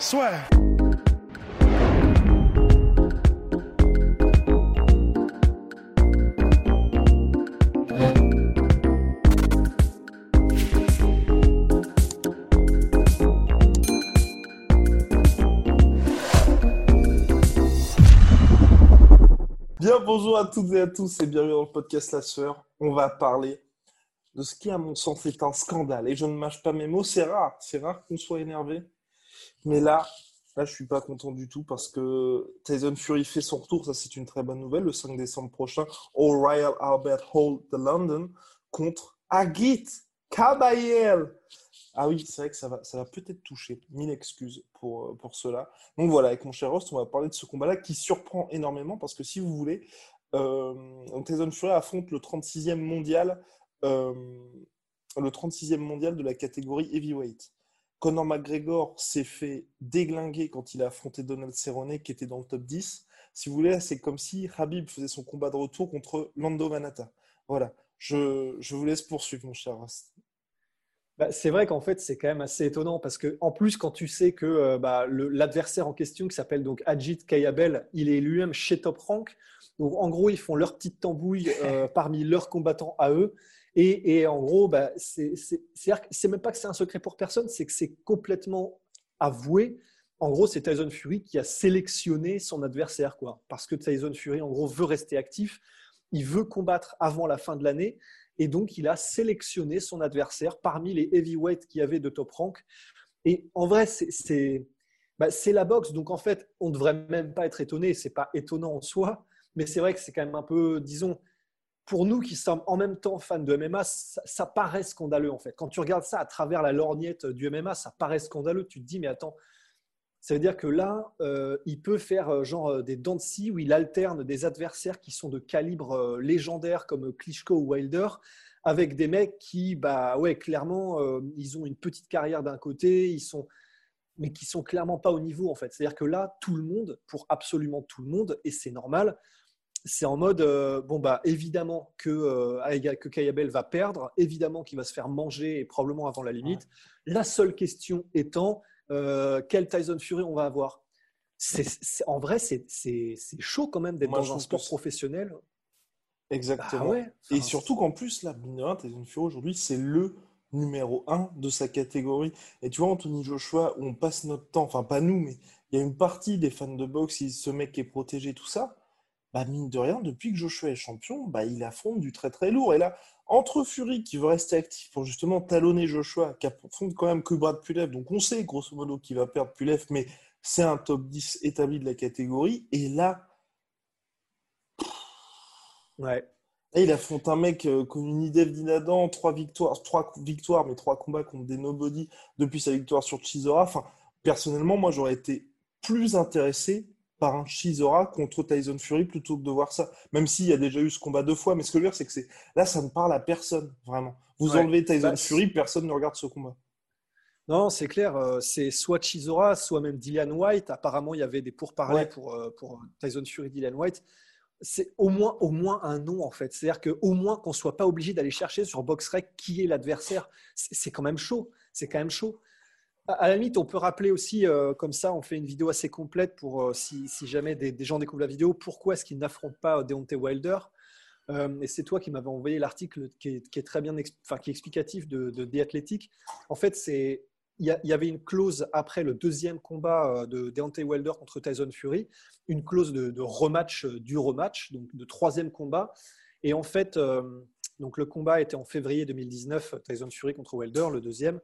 Soit. Bien, bonjour à toutes et à tous et bienvenue dans le podcast La Sueur. On va parler de ce qui, à mon sens, est un scandale. Et je ne mâche pas mes mots, c'est rare, c'est rare qu'on soit énervé. Mais là, là, je suis pas content du tout parce que Tyson Fury fait son retour, ça c'est une très bonne nouvelle, le 5 décembre prochain au Royal Albert Hall de London contre Agit Kabayel. Ah oui, c'est vrai que ça va, ça va peut-être toucher. Mille excuses pour, pour cela. Donc voilà, avec mon cher Rost, on va parler de ce combat-là qui surprend énormément parce que si vous voulez, euh, Tyson Fury affronte le 36e mondial, euh, le 36e mondial de la catégorie heavyweight. Conor McGregor s'est fait déglinguer quand il a affronté Donald Cerrone qui était dans le top 10. Si vous voulez, c'est comme si Habib faisait son combat de retour contre Lando Manata. Voilà, je, je vous laisse poursuivre, mon cher. Bah, c'est vrai qu'en fait, c'est quand même assez étonnant parce que, en plus, quand tu sais que euh, bah, l'adversaire en question, qui s'appelle donc Ajit Kayabel, il est lui-même chez Top Rank. Donc, en gros, ils font leur petite tambouille euh, parmi leurs combattants à eux. Et, en gros, bah, c'est même pas que c'est un secret pour personne, c'est que c'est complètement avoué. En gros, c'est Tyson Fury qui a sélectionné son adversaire, quoi. Parce que Tyson Fury, en gros, veut rester actif. Il veut combattre avant la fin de l'année. Et donc, il a sélectionné son adversaire parmi les heavyweights qu'il y avait de top rank. Et en vrai, bah, c'est la boxe. Donc, en fait, on ne devrait même pas être étonné. Ce n'est pas étonnant en soi. Mais c'est vrai que c'est quand même un peu, disons, pour nous qui sommes en même temps fans de MMA, ça, paraît scandaleux en fait. Quand tu regardes ça à travers la lorgnette du MMA, ça paraît scandaleux. Tu te dis, mais attends, ça veut dire que là, euh, il peut faire euh, genre euh, des scie où il alterne des adversaires qui sont de calibre légendaire comme Klitschko ou Wilder avec des mecs qui, bah ouais, clairement, ils ont une petite carrière d'un côté, ils sont, mais qui sont clairement pas au niveau en fait. C'est-à-dire que là, tout le monde, pour absolument tout le monde, et c'est normal, c'est en mode bon bah évidemment que que Kayabel va perdre, évidemment qu'il va se faire manger et probablement avant la limite. La seule question étant euh, quel Tyson Fury on va avoir? en vrai, c'est chaud quand même d'être dans un sport professionnel. Exactement. Bah et surtout qu'en plus, là, Tyson Fury aujourd'hui, c'est le numéro un de sa catégorie. Et tu vois, Anthony Joshua, on passe notre temps, enfin pas nous, mais il y a une partie des fans de boxe, ce mec qui est protégé, tout ça, bah mine de rien, depuis que Joshua est champion, bah il affronte du très très lourd. Et là, entre Fury qui veut rester actif pour justement talonner Joshua, qui affronte quand même que Brad Pulev, donc on sait grosso modo qu'il va perdre Pulev, mais c'est un top 10 établi de la catégorie. Et là, ouais. il affronte un mec euh, comme une idée d'Inadan, trois victoires, trois victoires, mais trois combats contre des nobody depuis sa victoire sur Chisora. Enfin, personnellement, moi j'aurais été plus intéressé par un Shizora contre Tyson Fury plutôt que de voir ça. Même s'il y a déjà eu ce combat deux fois, mais ce que je veux dire, c'est que là, ça ne parle à personne, vraiment. Vous enlevez Tyson bah, Fury, personne ne regarde ce combat. Non, c'est clair. Euh, c'est soit Chizora, soit même Dillian White. Apparemment, il y avait des pourparlers pour, euh, pour Tyson Fury, Dillian White. C'est au moins, au moins un nom, en fait. C'est-à-dire qu'au moins qu'on ne soit pas obligé d'aller chercher sur BoxRec qui est l'adversaire. C'est quand même chaud. C'est quand même chaud. À la limite, on peut rappeler aussi, euh, comme ça, on fait une vidéo assez complète pour euh, si, jamais des, gens découvrent la vidéo, pourquoi est-ce qu'ils n'affrontent pas Deontay Wilder? Euh, Et c'est toi qui m'avais envoyé l'article qui, est très bien, enfin, qui est explicatif de, de The Athletic. En fait, c'est il y, avait une clause après le deuxième combat de Deontay Wilder contre Tyson Fury, une clause de, rematch du rematch, donc de troisième combat. Et en fait, donc le combat était en février 2019, Tyson Fury contre Wilder, le deuxième.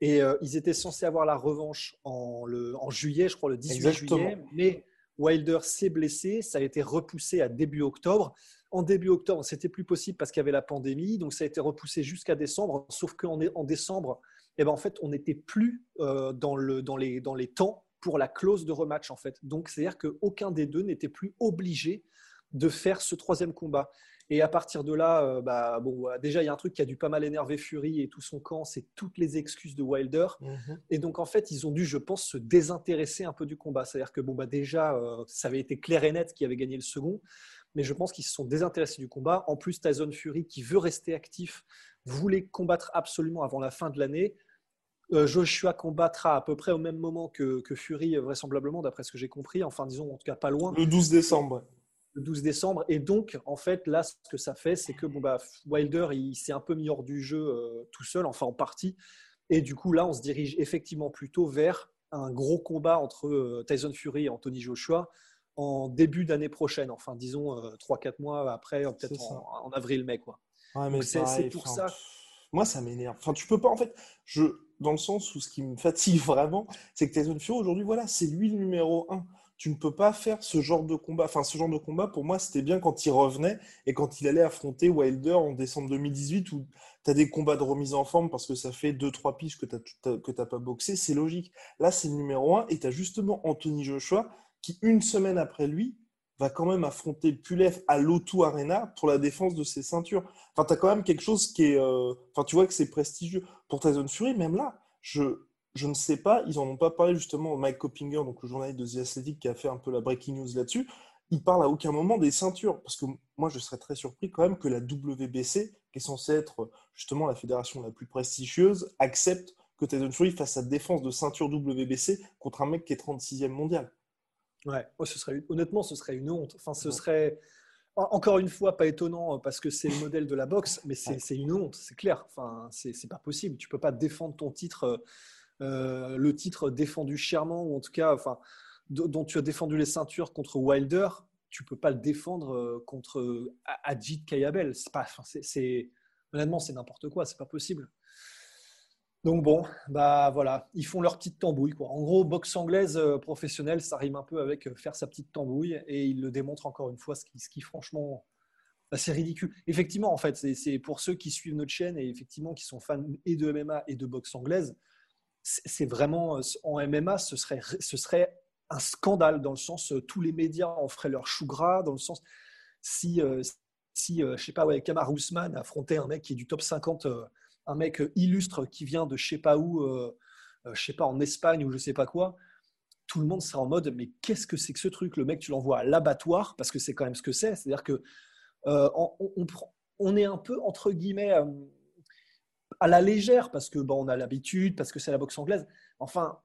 Et euh, ils étaient censés avoir la revanche en, le, en juillet, je crois, le 18 juillet. Mais Wilder s'est blessé. Ça a été repoussé à début octobre. En début octobre, c'était plus possible parce qu'il y avait la pandémie. Donc, ça a été repoussé jusqu'à décembre. Sauf qu'en en décembre, et ben en fait, on n'était plus euh, dans, le, dans, les, dans les temps pour la clause de rematch en fait. Donc c'est-à-dire qu'aucun des deux n'était plus obligé de faire ce troisième combat. Et à partir de là, euh, bah, bon, déjà, il y a un truc qui a dû pas mal énerver Fury et tout son camp, c'est toutes les excuses de Wilder. Mhm. Et donc, en fait, ils ont dû, je pense, se désintéresser un peu du combat. C'est-à-dire que, bon, bah, déjà, euh, ça avait été clair et net qui avait gagné le second, mais je pense qu'ils se sont désintéressés du combat. En plus, Tyson Fury, qui veut rester actif, voulait combattre absolument avant la fin de l'année. Euh, Joshua combattra à peu près au même moment que, que Fury, vraisemblablement, d'après ce que j'ai compris. Enfin, disons, en tout cas, pas loin. Le 12 décembre le 12 décembre. Et donc, en fait, là, ce que ça fait, c'est que bon, bah, Wilder, il s'est un peu mis hors du jeu euh, tout seul, enfin en partie. Et du coup, là, on se dirige effectivement plutôt vers un gros combat entre euh, Tyson Fury et Anthony Joshua en début d'année prochaine, enfin disons 3-4 euh, mois après, peut-être en, avril-mai. quoi. c'est pour ça. Moi, ça m'énerve. Enfin, tu peux pas, en fait, je, dans le sens où ce qui me fatigue vraiment, c'est que Tyson Fury, aujourd'hui, voilà, c'est lui le numéro 1 tu ne peux pas faire ce genre de combat. Enfin, ce genre de combat, pour moi, c'était bien quand il revenait et quand il allait affronter Wilder en décembre 2018 où tu as des combats de remise en forme parce que ça fait 2-3 piges que tu n'as pas boxé. C'est logique. Là, c'est le numéro 1 et tu as justement Anthony Joshua qui, une semaine après lui, va quand même affronter Pulev à l'O2 Arena pour la défense de ses ceintures. Enfin, tu as quand même quelque chose qui est. Euh, enfin, tu vois que c'est prestigieux. Pour Tyson Fury, même là, je, je ne sais pas, ils n'en ont pas parlé justement, Mike Coppinger, donc le journaliste de The Athletic qui a fait un peu la breaking news là-dessus, il parle à aucun moment des ceintures, parce que moi je serais très surpris quand même que la WBC, qui est censée être justement la fédération la plus prestigieuse, accepte que Tyson Fury fasse sa défense de ceinture WBC contre un mec qui est 36e mondial. Ouais, oh, ce serait, honnêtement, ce serait une honte. Enfin, ce serait, encore une fois, pas étonnant parce que c'est le modèle de la boxe, mais c'est une honte, c'est clair. Enfin, c'est pas possible. Tu peux pas défendre ton titre euh, le titre défendu chèrement, ou en tout cas, dont tu as défendu les ceintures contre Wilder, tu peux pas le défendre euh, contre Ajit Kayabel. C'est pas, honnêtement, c'est n'importe quoi, c'est pas possible. Donc bon, bah voilà, ils font leur petite tambouille. Quoi. En gros, boxe anglaise euh, professionnelle, ça rime un peu avec faire sa petite tambouille et ils le démontrent encore une fois, ce qui, ce franchement, bah, c'est ridicule. Effectivement, en fait, c'est pour ceux qui suivent notre chaîne et effectivement qui sont fans et de MMA et de boxe anglaise, c'est vraiment, euh, en MMA, ce serait, ce serait un scandale dans le sens euh, tous les médias en feraient leur chou gras, dans le sens si, euh, si je sais pas, ouais, Kamar Ousmane affrontait un mec qui est du top 50, un mec illustre qui vient de je sais pas où, je sais pas, en Espagne ou je sais pas quoi, tout le monde serait en mode mais qu'est-ce que c'est que ce truc? Le mec, tu l'envoies à l'abattoir parce que c'est quand même ce que c'est. C'est-à-dire que on, on, est un peu entre guillemets à la légère parce que bon, on a l'habitude, parce que c'est la boxe anglaise. Enfin,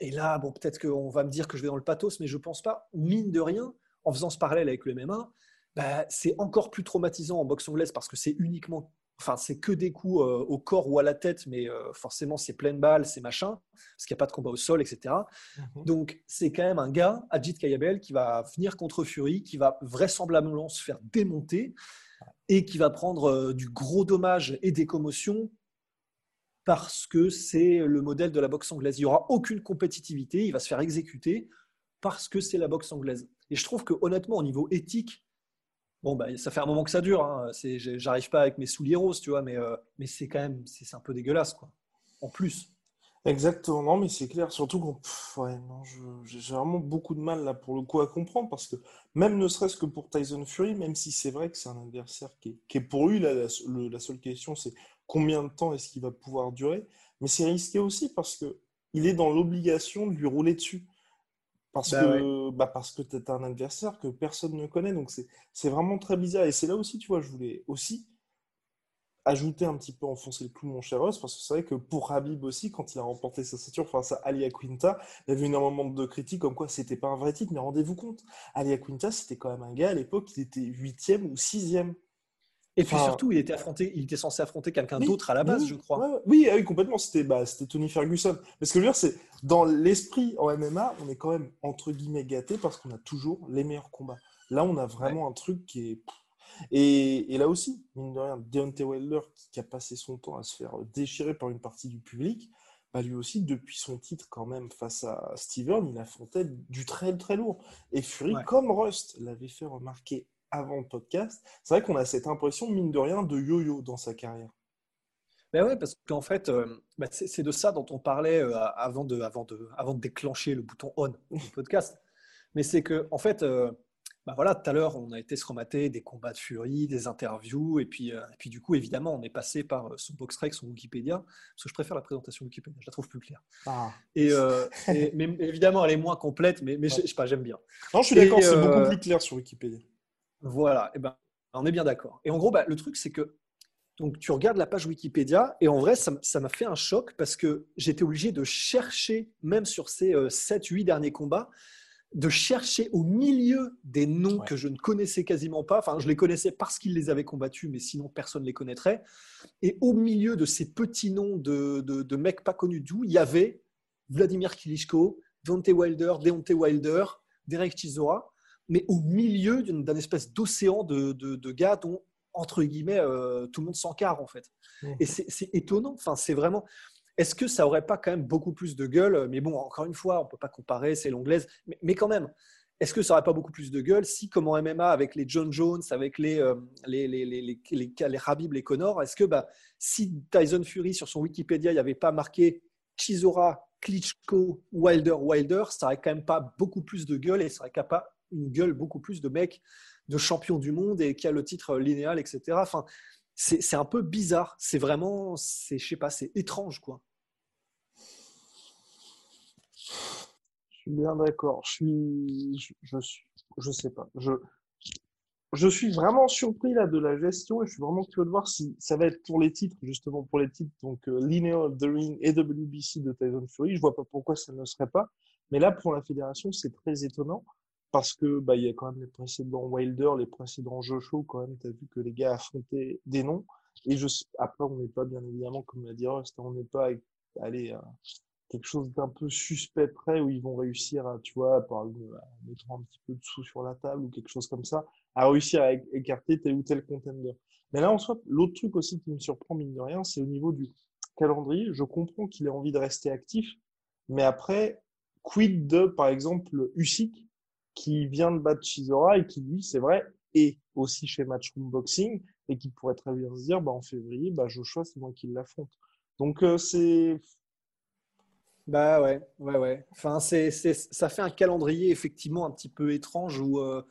et là, bon, peut-être qu'on va me dire que je vais dans le pathos, mais je pense pas. Mine de rien, en faisant ce parallèle avec le MMA, bah, c'est encore plus traumatisant en boxe anglaise parce que c'est uniquement, enfin, c'est que des coups euh, au corps ou à la tête, mais euh, forcément, c'est pleine balle, c'est machin, parce qu'il n'y a pas de combat au sol, etc. Mhm. Donc, c'est quand même un gars, Ajit Kayabel, qui va venir contre Fury, qui va vraisemblablement se faire démonter et qui va prendre euh, du gros dommage et des commotions parce que c'est le modèle de la boxe anglaise. Il n'y aura aucune compétitivité, il va se faire exécuter parce que c'est la boxe anglaise. Et je trouve que honnêtement, au niveau éthique, bon, bah, ça fait un moment que ça dure. Hein. J'arrive pas avec mes souliers roses, tu vois, mais, euh, mais c'est quand même c'est un peu dégueulasse, quoi. En plus. Exactement, non, mais c'est clair. Surtout qu'on, ouais, non, j'ai vraiment beaucoup de mal là pour le coup à comprendre parce que même ne serait-ce que pour Tyson Fury, même si c'est vrai que c'est un adversaire qui est, pour lui, la, seule question c'est combien de temps est-ce qu'il va pouvoir durer. Mais c'est risqué aussi parce que il est dans l'obligation de lui rouler dessus. Parce bah que, bah parce que tu es un adversaire que personne ne connaît. Donc c'est vraiment très bizarre. Et c'est là aussi, tu vois, je voulais aussi ajouter un petit peu, enfoncer le clou, mon cher Ross, parce que c'est vrai que pour Habib aussi, quand il a remporté sa ceinture face à Alia Quinta, il y avait énormément de critiques comme quoi c'était pas un vrai titre, mais rendez-vous compte, Alia Quinta, c'était quand même un gars à l'époque, il était huitième ou sixième. Et puis surtout, il était, affronté, il était censé affronter quelqu'un d'autre à la base, je crois. oui, ah oui, complètement. C'était bah, Tony Ferguson. Mais ce que je veux dire, c'est dans l'esprit en MMA, on est quand même entre guillemets gâté parce qu'on a toujours les meilleurs combats. Là, on a vraiment un truc qui est et, là aussi, mine de rien, Deontay Wilder, qui, a passé son temps à se faire déchirer par une partie du public, bah lui aussi, depuis son titre quand même face à Steven, il affrontait du très très lourd. Et Fury, comme Rust l'avait fait remarquer avant le podcast, c'est vrai qu'on a cette impression, mine de rien, de yo-yo dans sa carrière. Ben ouais, parce qu'en fait, euh, bah, c'est de ça dont on parlait euh, avant, de, avant, de, avant de déclencher le bouton on du podcast. Mais c'est que, en fait, euh, bah voilà, tout à l'heure, on a été se remater des combats de Fury, des interviews, et puis, et puis du coup, évidemment, on est passé par son Boxrec, son Wikipédia, parce que je préfère la présentation Wikipédia, je la trouve plus claire. Ah. Et, mais évidemment, elle est moins complète, mais, mais je sais pas, j'aime bien. Non, je suis d'accord, c'est beaucoup plus clair sur Wikipédia. Voilà, et ben, on est bien d'accord. Et en gros, bah, le truc, c'est que donc, tu regardes la page Wikipédia et en vrai, ça m'a fait un choc parce que j'étais obligé de chercher, même sur ces 7-8 euh, derniers combats, de chercher au milieu des noms que je ne connaissais quasiment pas. Enfin, je les connaissais parce qu'ils les avaient combattus, mais sinon personne ne les connaîtrait. Et au milieu de ces petits noms de, de, mecs pas connus tout, il y avait Vladimir Klitschko, Deontay Wilder, Deontay Wilder, Derek Chisora, mais au milieu d'un espèce d'océan de, de, gars dont entre guillemets, euh, tout le monde s'encarre en fait. Mmh. Et c'est étonnant. Enfin, c'est vraiment. Est-ce que ça aurait pas quand même beaucoup plus de gueule Mais bon, encore une fois, on peut pas comparer, c'est l'anglaise, mais, quand même. Est-ce que ça aurait pas beaucoup plus de gueule si, comme en MMA, avec les John Jones, avec les, euh, les, les, les, les, les est-ce que bah, si Tyson Fury, sur son Wikipédia, il n'y avait pas marqué Chisora, Klitschko, Wilder, Wilder, ça aurait quand même pas beaucoup plus de gueule et ça aurait pas une gueule beaucoup plus de mecs de champion du monde et qui a le titre linéal, etc. Enfin, c'est un peu bizarre. C'est vraiment, je sais pas, c'est étrange, quoi. Bien d'accord. Je suis, je, suis, je sais pas. Je, je suis vraiment surpris là de la gestion et je suis vraiment curieux de voir si ça va être pour les titres, justement pour les titres, donc euh, Lineal of the Ring et WBC de Tyson Fury. Je vois pas pourquoi ça ne serait pas. Mais là, pour la fédération, c'est très étonnant parce que bah, il y a quand même les précédents Wilder, les précédents Joshua, quand même, tu as vu que les gars affrontaient des noms. Et après, on n'est pas, bien évidemment, comme l'a dit Rust, on n'est pas allé à quelque chose d'un peu suspect près où ils vont réussir à, tu vois, par mettre un petit peu de sous sur la table ou quelque chose comme ça, à réussir à écarter tel ou tel contender. Mais là, en soit, l'autre truc aussi qui me surprend, mine de rien, c'est au niveau du calendrier. Je comprends qu'il ait envie de rester actif, mais après, quid de, par exemple, Usyk, qui vient de battre Chisora et qui, lui, c'est vrai, est aussi chez Matchroom Boxing et qui pourrait très bien se dire, bah, en février, bah, Joshua, c'est moi qui l'affronte. Donc, euh, c'est. Bah ouais, ouais, ouais. Enfin, c'est, ça fait un calendrier effectivement un petit peu étrange où, euh,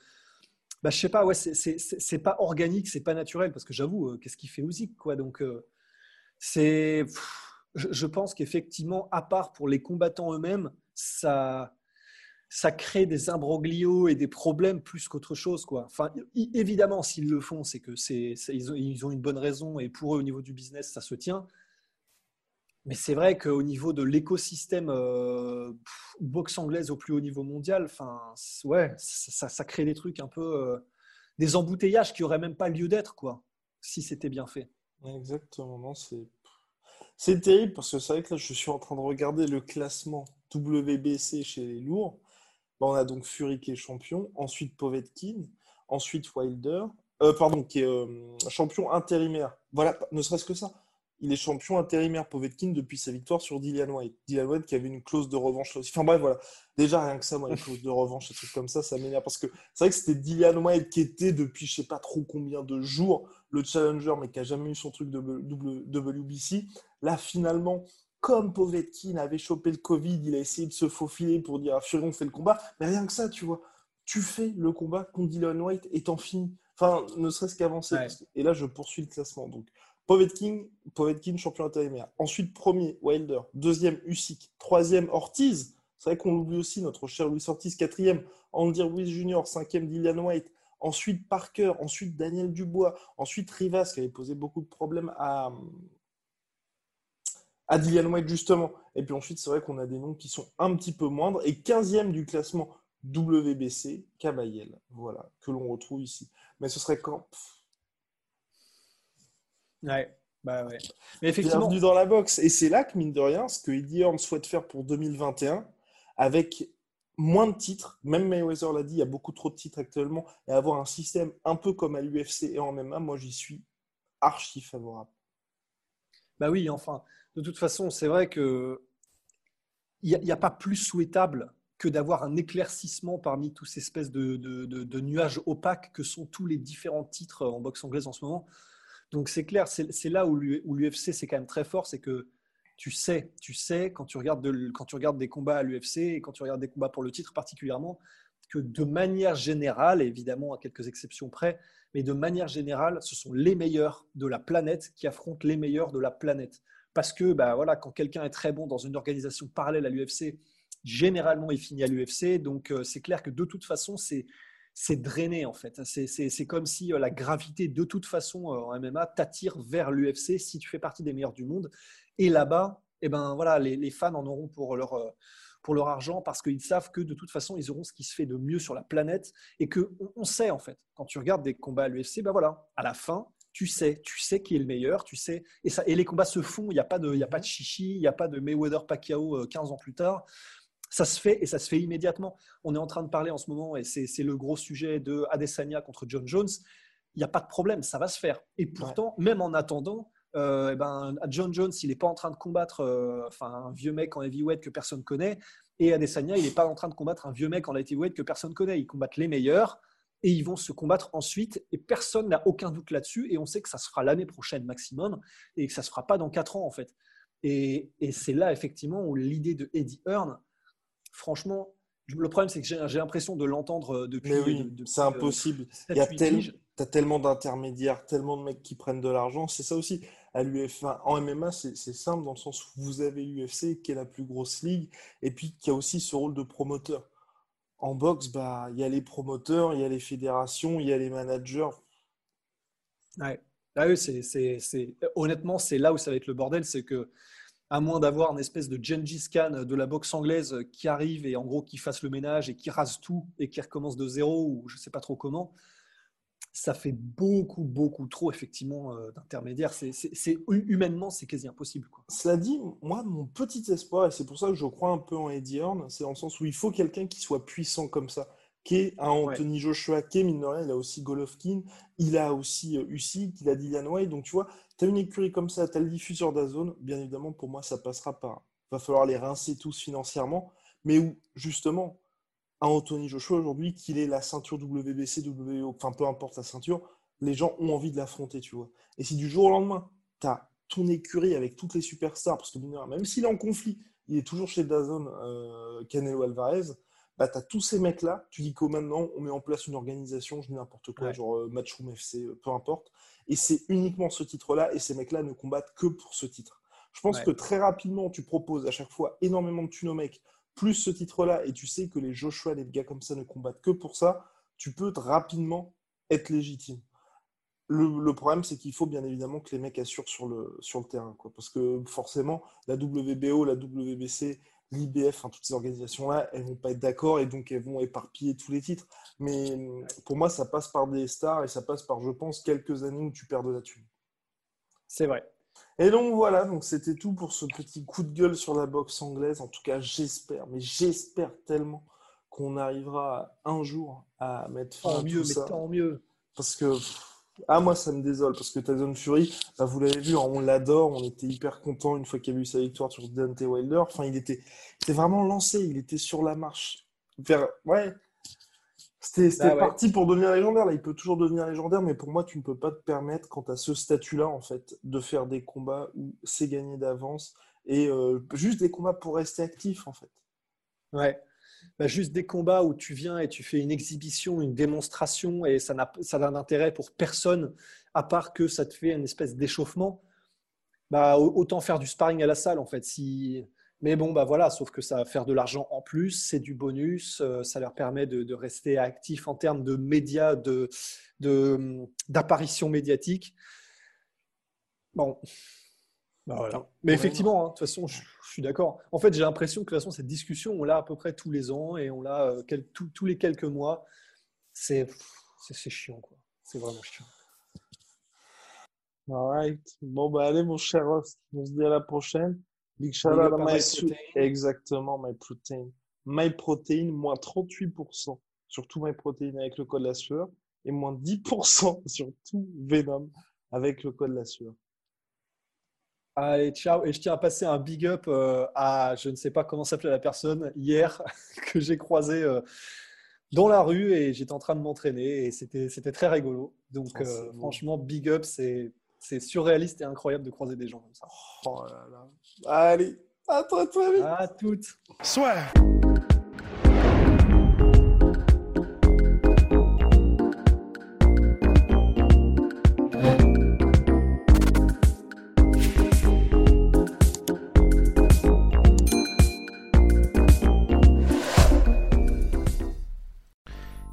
bah, je sais pas, ouais, c'est, pas organique, c'est pas naturel parce que j'avoue, euh, qu'est-ce qu'il fait Usyk, quoi. Donc, c'est. Je, pense qu'effectivement, à part pour les combattants eux-mêmes, ça ça crée des imbroglios et des problèmes plus qu'autre chose. Quoi. Enfin, évidemment, s'ils le font, c'est que c'est, ils, ont, une bonne raison et pour eux, au niveau du business, ça se tient. Mais c'est vrai qu'au niveau de l'écosystème euh, boxe anglaise au plus haut niveau mondial, enfin, ouais, ça, crée des trucs un peu. Euh, des embouteillages qui n'auraient même pas lieu d'être, quoi, si c'était bien fait. Exactement, c'est. Terrible parce que c'est vrai que là, je suis en train de regarder le classement WBC chez les lourds on a donc Fury qui est champion, ensuite Povetkin, ensuite Wilder, euh, pardon, qui est champion intérimaire. Voilà, ne serait-ce que ça. Il est champion intérimaire Povetkin depuis sa victoire sur Dillian White. Dillian White qui avait une clause de revanche aussi. Enfin bref, voilà. Déjà, rien que ça, moi, une clause de revanche, des trucs comme ça, ça m'énerve. Parce que c'est vrai que c'était Dillian White qui était depuis je sais pas trop combien de jours le challenger, mais qui a jamais eu son truc de WBC. Là, finalement, comme Povetkin avait chopé le Covid, il a essayé de se faufiler pour dire à Fury on fait le combat. Mais rien que ça, tu vois. Tu fais le combat contre Dylan White étant fini. Enfin, ne serait-ce qu'avancer. Et là, je poursuis le classement. Donc, Povetkin, Povetkin champion intérimaire. Ensuite, premier, Wilder. Deuxième, Usyk. Troisième, Ortiz. C'est vrai qu'on l'oublie aussi, notre cher Louis Ortiz. Quatrième, Andy Ruiz Jr. Cinquième, Dylan White. Ensuite, Parker. Ensuite, Daniel Dubois. Ensuite, Rivas, qui avait posé beaucoup de problèmes à, à Dillian White, justement. Et puis ensuite, c'est vrai qu'on a des noms qui sont un petit peu moindres. Et 15e du classement WBC, Kabayel. Voilà, que l'on retrouve ici. Mais ce serait quand? Ouais, bah ouais. Mais effectivement. Bienvenue dans la boxe. Et c'est là que, mine de rien, ce que Eddie Horn souhaite faire pour 2021, avec moins de titres, même Mayweather l'a dit, il y a beaucoup trop de titres actuellement, et avoir un système un peu comme à l'UFC et en MMA, moi j'y suis archi favorable. Bah oui, enfin, de toute façon, c'est vrai que il n'y a, pas plus souhaitable que d'avoir un éclaircissement parmi tous ces espèces de, nuages opaques que sont tous les différents titres en boxe anglaise en ce moment. Donc c'est clair, c'est là où l'UFC c'est quand même très fort, c'est que tu sais, tu sais quand tu regardes, quand tu regardes des combats à l'UFC et quand tu regardes des combats pour le titre particulièrement, que de manière générale, évidemment à quelques exceptions près, mais de manière générale, ce sont les meilleurs de la planète qui affrontent les meilleurs de la planète. Parce que bah, voilà, quand quelqu'un est très bon dans une organisation parallèle à l'UFC, généralement il finit à l'UFC. Donc euh, c'est clair que de toute façon, c'est c'est drainé en fait. C'est comme si euh, la gravité de toute façon euh, en MMA t'attire vers l'UFC si tu fais partie des meilleurs du monde. Et là-bas, eh ben, voilà, les, fans en auront pour leur, euh, pour leur argent parce qu'ils savent que de toute façon, ils auront ce qui se fait de mieux sur la planète et que on, sait en fait. Quand tu regardes des combats à l'UFC, ben voilà, à la fin, tu sais, tu sais qui est le meilleur, tu sais, et, ça, et les combats se font, il n'y a, pas de, y a pas de chichi, il n'y a pas de Mayweather-Pacquiao 15 euh, ans plus tard. Ça se fait et ça se fait immédiatement. On est en train de parler en ce moment, et c'est le gros sujet de Adesanya contre John Jones. Il n'y a pas de problème, ça va se faire. Et pourtant, même en attendant, euh, eh ben, John Jones, il n'est pas en train de combattre euh, un vieux mec en heavyweight que personne connaît. Et Adesanya, il n'est pas en train de combattre un vieux mec en lightweight que personne connaît. Ils combattent les meilleurs et ils vont se combattre ensuite. Et personne n'a aucun doute là-dessus. Et on sait que ça se fera l'année prochaine maximum et que ça ne se fera pas dans 4 ans en fait. Et, et c'est là effectivement où l'idée de Eddie Hearn, franchement, le problème c'est que j'ai l'impression de l'entendre euh, depuis. Mais oui, c'est impossible. Il y a as tellement d'intermédiaires, tellement de mecs qui prennent de l'argent. C'est ça aussi à. En MMA, c'est simple dans le sens où vous avez l'UFC qui est la plus grosse ligue et puis qui a aussi ce rôle de promoteur. En boxe, bah, il y a les promoteurs, il y a les fédérations, il y a les managers. Ouais. Ah c'est, Honnêtement, c'est là où ça va être le bordel, c'est que à moins d'avoir une espèce de Gengis Khan de la boxe anglaise qui arrive et en gros qui fasse le ménage et qui rase tout et qui recommence de zéro ou je ne sais pas trop comment, ça fait beaucoup, beaucoup trop, effectivement, euh, d'intermédiaires. C'est, humainement, c'est quasi impossible. Cela dit, moi, mon petit espoir, et c'est pour ça que je crois un peu en Eddie Horn, c'est dans le sens où il faut quelqu'un qui soit puissant comme ça, qui est un Anthony Joshua, qui est, mine de rien, il a aussi Golovkin, il a aussi uh, Usyk, il a Dylan White. Donc, tu vois, tu as une écurie comme ça, tu as le diffuseur d'Azone, bien évidemment, pour moi, ça passera par. va falloir les rincer tous financièrement, mais où, justement, à Anthony Joshua aujourd'hui, qu'il ait la ceinture WBC, WBO, enfin peu importe la ceinture, les gens ont envie de l'affronter, tu vois. Et si du jour au lendemain, tu as ton écurie avec toutes les superstars, parce que même s'il est en conflit, il est toujours chez Dazon, euh, Canelo Alvarez, bah, tu as tous ces mecs-là, tu dis qu'au maintenant, on met en place une organisation, je dis n'importe quoi, genre euh, Matchroom FC, euh, peu importe, et c'est uniquement ce titre-là, et ces mecs-là ne combattent que pour ce titre. Je pense que très rapidement, tu proposes à chaque fois énormément de thunes aux mecs plus ce titre-là, et tu sais que les Joshua, les gars comme ça ne combattent que pour ça, tu peux rapidement être légitime. Le, problème, c'est qu'il faut bien évidemment que les mecs assurent sur le, sur le terrain. Quoi. Parce que forcément, la WBO, la WBC, l'IBF, toutes ces organisations-là, elles vont pas être d'accord et donc elles vont éparpiller tous les titres. Mais pour moi, ça passe par des stars et ça passe par, je pense, quelques années où tu perds de la thune. C'est vrai. Et donc voilà, donc c'était tout pour ce petit coup de gueule sur la boxe anglaise. En tout cas, j'espère, mais j'espère tellement qu'on arrivera un jour à mettre fin tant à mieux, tout mais ça. Tant mieux. Parce que ah moi ça me désole parce que Tyson Fury, bah, vous l'avez vu, on l'adore, on était hyper content une fois qu'il a eu sa victoire sur Dante Wilder. Enfin, il était, était vraiment lancé, il était sur la marche. Vers... Ouais, c'était bah parti pour devenir légendaire. Là, il peut toujours devenir légendaire, mais pour moi, tu ne peux pas te permettre, quand tu as ce statut-là, en fait, de faire des combats où c'est gagné d'avance et euh, juste des combats pour rester actif, en fait. Ouais. Bah, juste des combats où tu viens et tu fais une exhibition, une démonstration, et ça n'a d'intérêt pour personne, à part que ça te fait une espèce d'échauffement. Bah, autant faire du sparring à la salle, en fait. Si mais bon, bah voilà, sauf que ça va faire de l'argent en plus, c'est du bonus, euh, ça leur permet de, rester actifs en termes de médias, de, d'apparition médiatique. Bon, bah voilà. Mais effectivement, hein, de toute façon, je, suis d'accord. En fait, j'ai l'impression que de toute façon, cette discussion, on l'a à peu près tous les ans et on l'a euh, tous les quelques mois. C'est, chiant, quoi. C'est vraiment chiant. Alright. Bon, bah allez, mon cher host, on se dit à la prochaine. Big shout out my Exactement, My Protein. My Protein, moins 38% sur tout My Protein avec le code la sueur et moins 10% sur tout Venom avec le code la sueur. Allez, ciao. Et je tiens à passer un big up euh, à, je ne sais pas comment s'appelait la personne, hier, que j'ai croisé euh, dans la rue et j'étais en train de m'entraîner et c'était très rigolo. Donc, ah, euh, franchement, big up, c'est C'est surréaliste et incroyable de croiser des gens comme ça. Oh là là. Allez, à toi, toi, vite. À toutes. Soit.